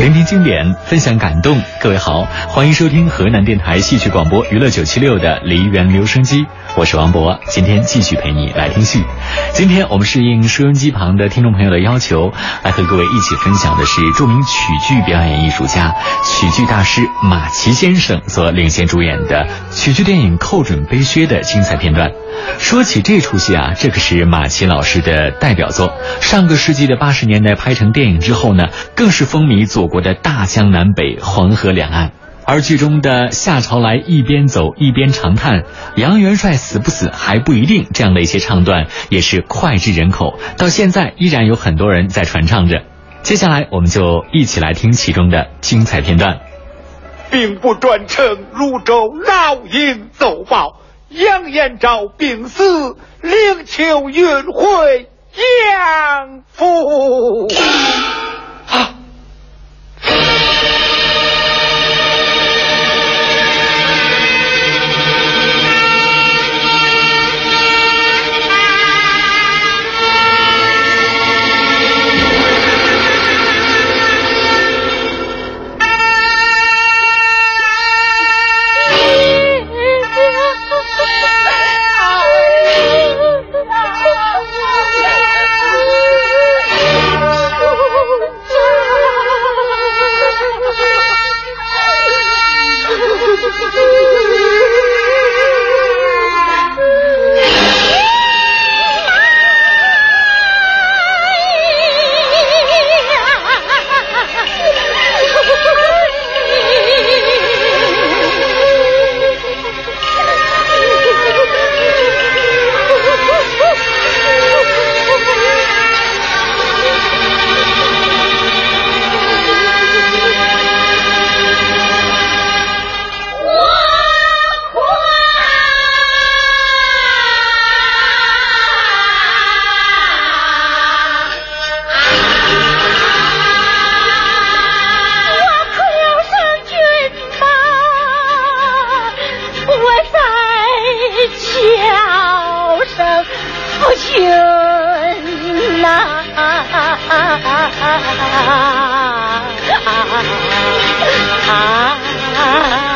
聆听经典，分享感动。各位好，欢迎收听河南电台戏曲广播娱乐九七六的梨园留声机，我是王博，今天继续陪你来听戏。今天我们是应收音机旁的听众朋友的要求，来和各位一起分享的是著名曲剧表演艺术家、曲剧大师马奇先生所领衔主演的曲剧电影《寇准背靴》的精彩片段。说起这出戏啊，这可是马奇老师的代表作。上个世纪的八十年代拍成电影之后呢，更是风靡祖国的大江南北、黄河两岸。而剧中的夏朝来一边走一边长叹“杨元帅死不死还不一定”这样的一些唱段，也是脍炙人口，到现在依然有很多人在传唱着。接下来，我们就一起来听其中的精彩片段。兵部专丞泸州老营奏报。杨延昭病死，灵柩运回杨府。啊啊啊啊！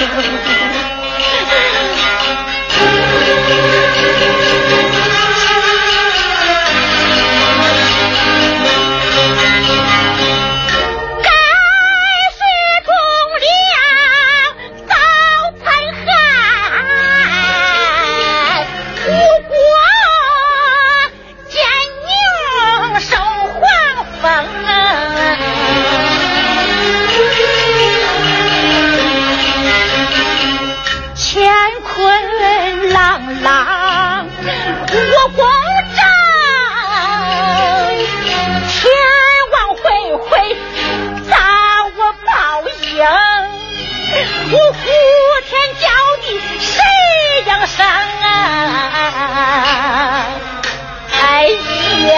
Thank you. 呼天叫地谁应声啊哎呀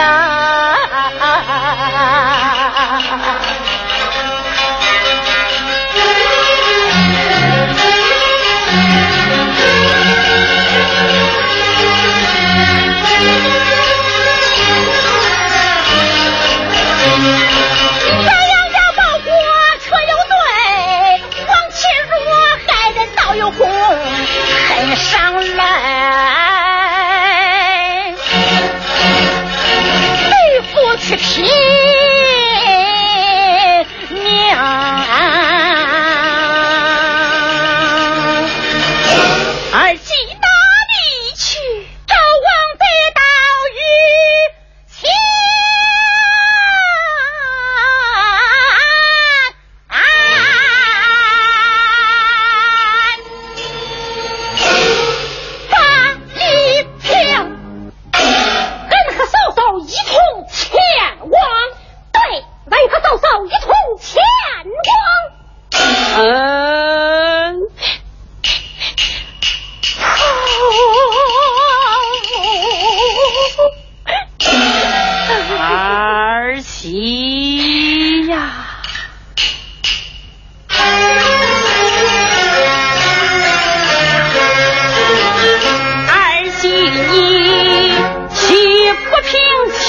你岂不平情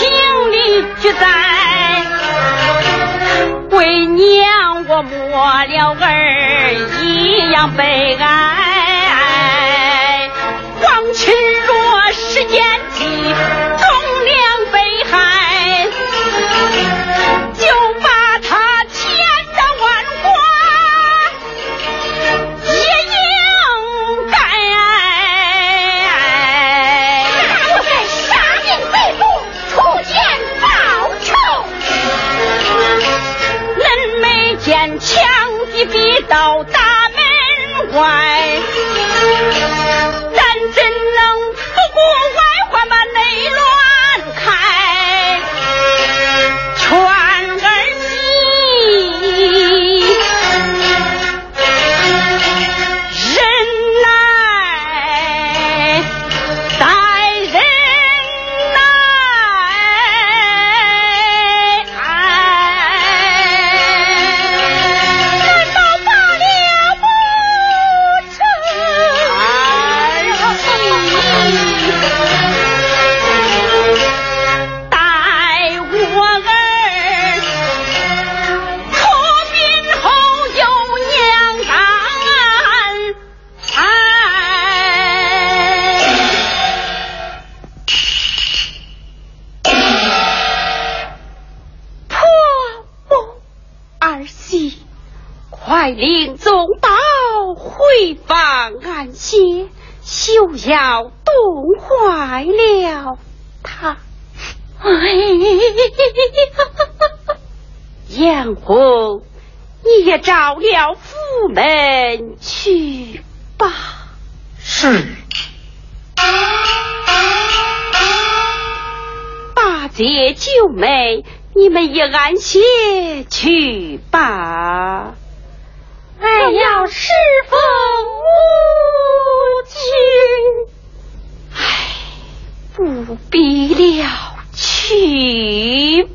理俱在？为娘我没了儿一样悲哀，皇亲若是奸计。逼到大门外。儿媳，快领宗宝回房安歇，休要冻坏了他。哎呀，艳红，你也找了府门去吧。是。大姐、九妹。你们也安歇去吧。哎呀，侍奉母亲。唉，不必了，去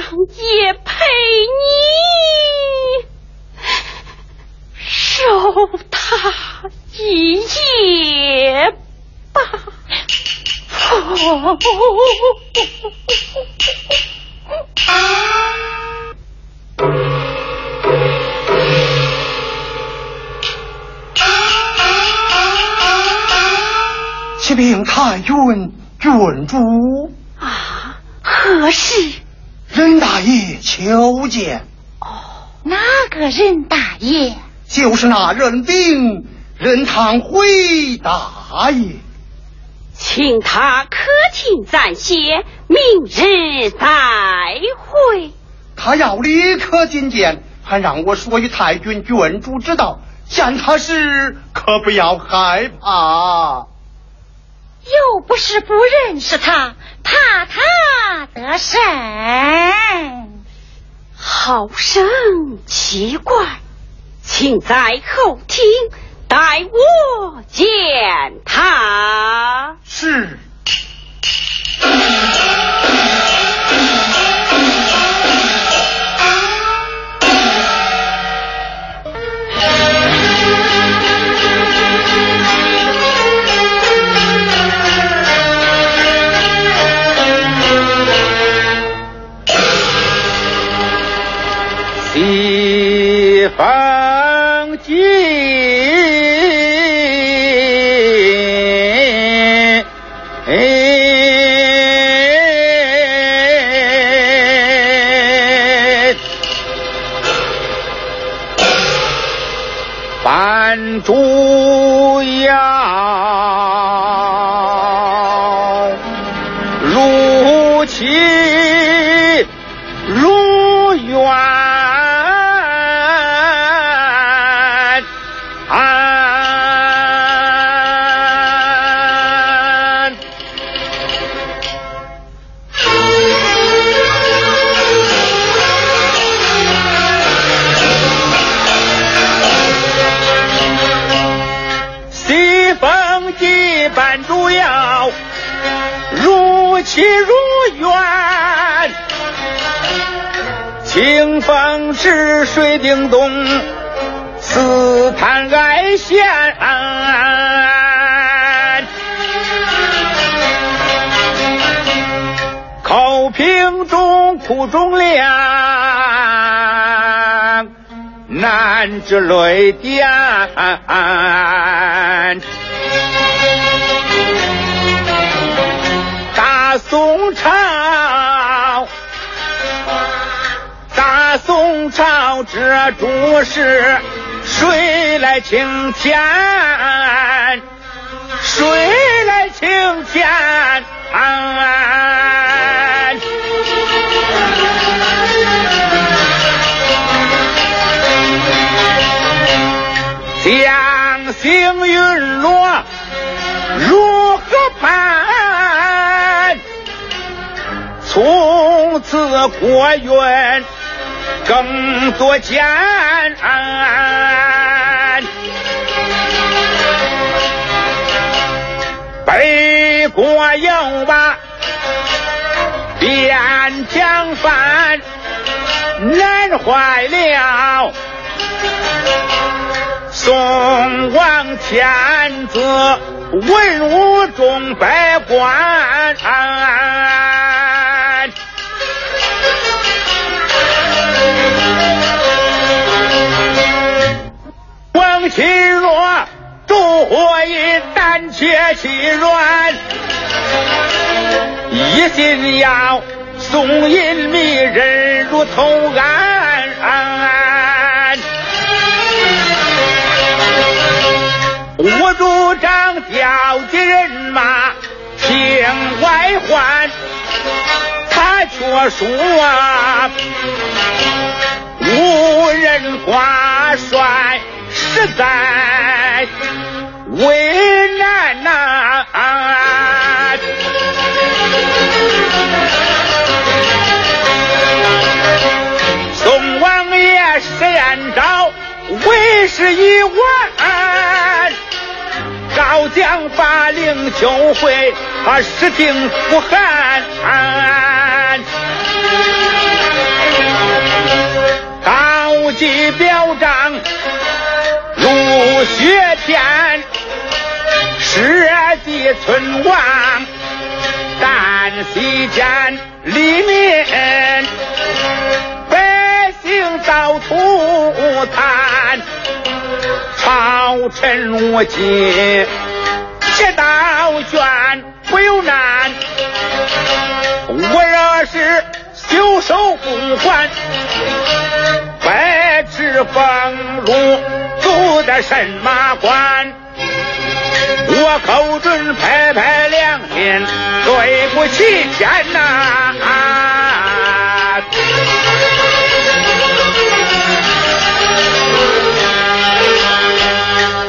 也陪你守他一夜吧。哦。启禀太君郡主。啊，何事？任大爷求见。哦，哪个任大爷？就是那任兵任堂辉大爷。请他客厅暂歇，明日再会。他要立刻觐见，还让我说与太君郡主知道，见他时可不要害怕。又不是不认识他，怕他得胜？好生奇怪，请在后厅待我见他。是。方极。班主风记班主要如期如愿，清风是水叮咚，似弹爱弦。口瓶中苦中凉，难止泪点。宋朝，大宋朝这诸事，谁来请天？谁来请天？将星陨落，如从此国运更多艰。北国有吧，边疆犯难坏了，宋王天子文武众百官。王钦若烛火一胆怯气软，一心要送银迷人入头安。我主张调集人马平外患，他却说，无人挂帅。实在为难呐！宋王爷施延昭为时已晚，高将把令就会，他实定不寒。高级表彰。入学天，十地村王，旦夕间黎民，百姓遭涂炭，朝臣无尽，铁道卷不由难。我若是袖手不还，白纸封入。住在神马关，我口准拍拍良心，对不起天呐！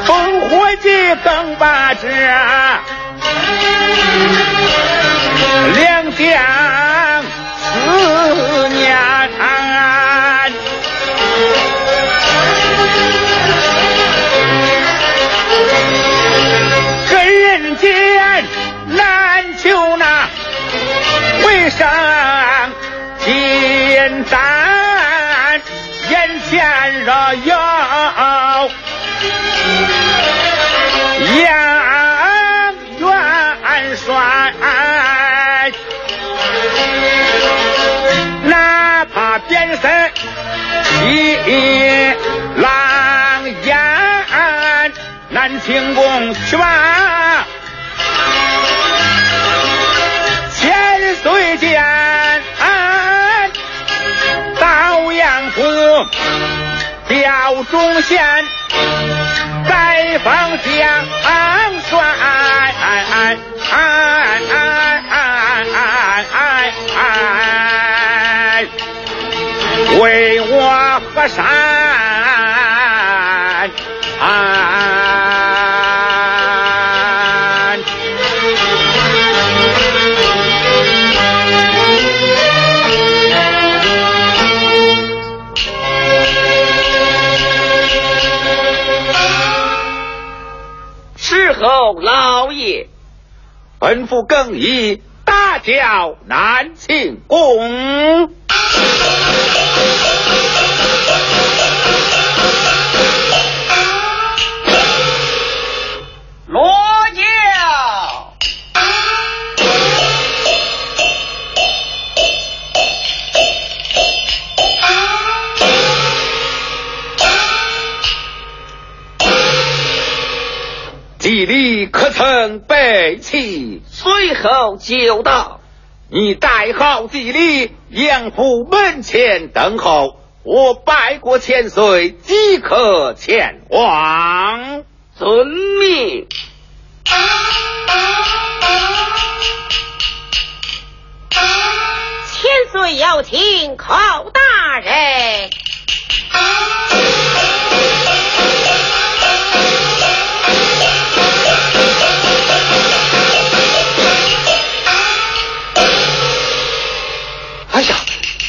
烽火计更把这两相思眼前若有杨元帅，哪怕变身一狼烟，南清宫去吧。随见调中县，再封将帅，为我河山。本府更衣，大叫南庆宫。地里可曾备齐？随后就到。你带好地里，杨府门前等候。我拜过千岁，即可前往。遵命。千岁要请，寇大人。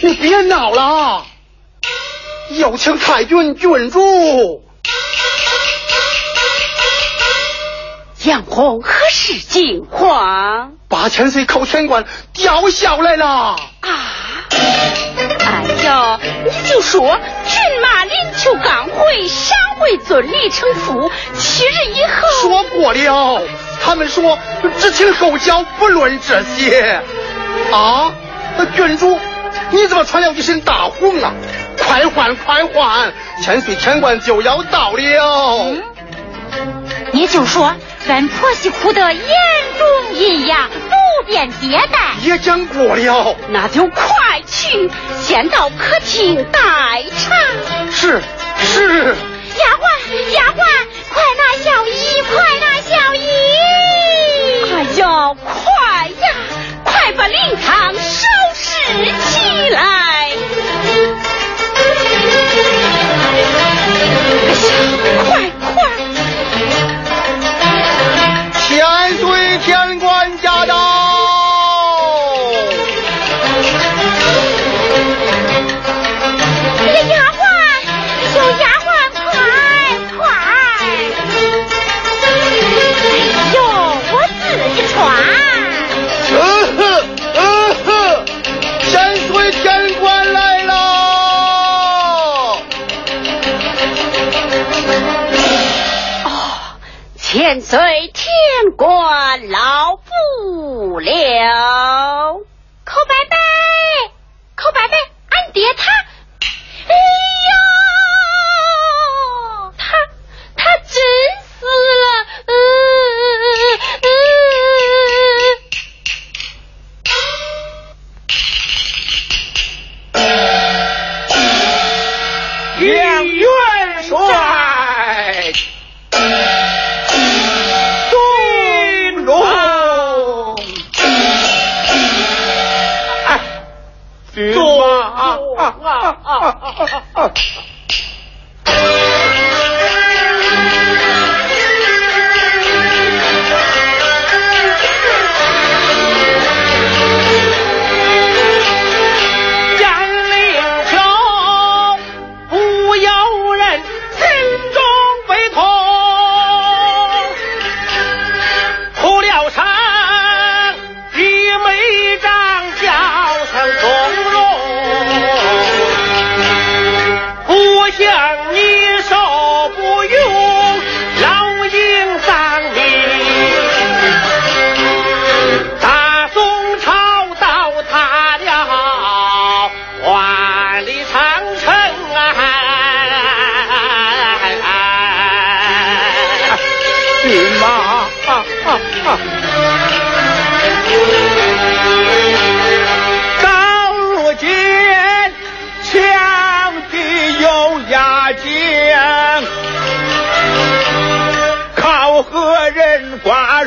你别闹了，有请太君郡主。杨红何时进皇？八大千岁寇全官吊销来了。啊！哎呀，你就说骏马领求刚回，山回尊礼成父，七日以后。说过了，他们说只听后教，不论这些。啊，郡主，你怎么穿了一身大红啊？快换快换，千岁天官就要到了。也就说，咱婆媳哭得眼中一样，不便接待。也讲过了，那就快去，先到客厅待茶。是是。丫鬟丫鬟，快拿小衣，快拿小衣。哎呀，快呀，快把灵堂收拾起来。快千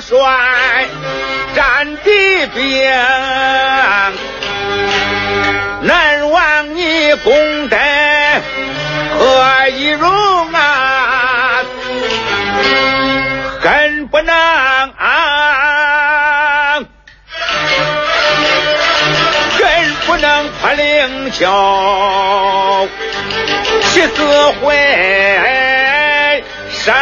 帅战敌兵，难忘你功德何以容啊？恨不能啊，恨不能破灵丘，七死会生。